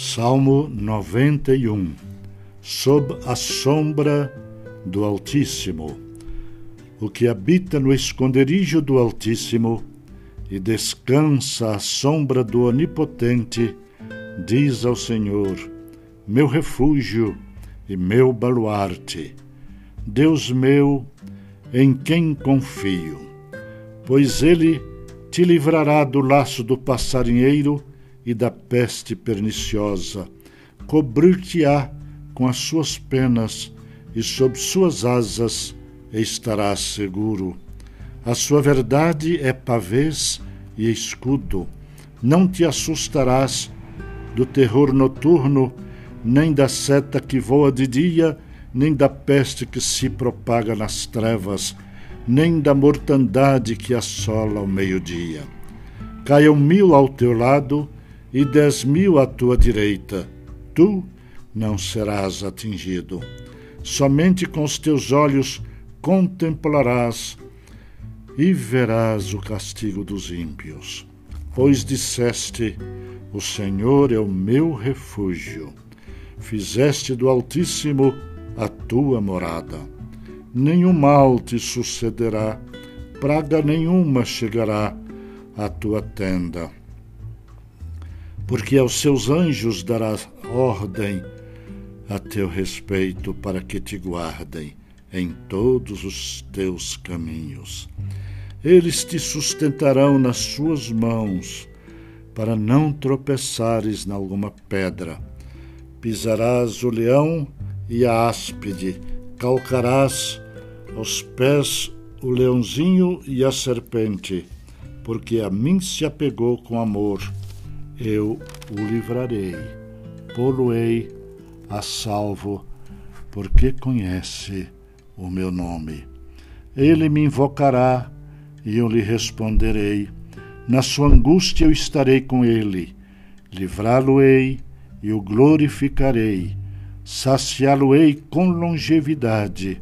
Salmo 91 Sob a sombra do Altíssimo. O que habita no esconderijo do Altíssimo e descansa à sombra do Onipotente, diz ao Senhor: Meu refúgio e meu baluarte, Deus meu, em quem confio. Pois ele te livrará do laço do passarinheiro e da peste perniciosa. Cobrir-te-á com as suas penas e sob suas asas estarás seguro. A sua verdade é pavês e escudo. Não te assustarás do terror noturno, nem da seta que voa de dia, nem da peste que se propaga nas trevas, nem da mortandade que assola ao meio-dia. Caiam mil ao teu lado e dez mil à tua direita, tu não serás atingido. Somente com os teus olhos contemplarás e verás o castigo dos ímpios. Pois disseste: O Senhor é o meu refúgio. Fizeste do Altíssimo a tua morada. Nenhum mal te sucederá, praga nenhuma chegará à tua tenda porque aos seus anjos dará ordem a teu respeito para que te guardem em todos os teus caminhos. Eles te sustentarão nas suas mãos, para não tropeçares em alguma pedra. Pisarás o leão e a áspide, calcarás aos pés o leãozinho e a serpente, porque a mim se apegou com amor eu o livrarei, pô-lo-ei a salvo, porque conhece o meu nome. Ele me invocará e eu lhe responderei. Na sua angústia eu estarei com ele, livrá-lo-ei e o glorificarei, saciá-lo-ei com longevidade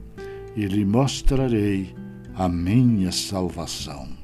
e lhe mostrarei a minha salvação.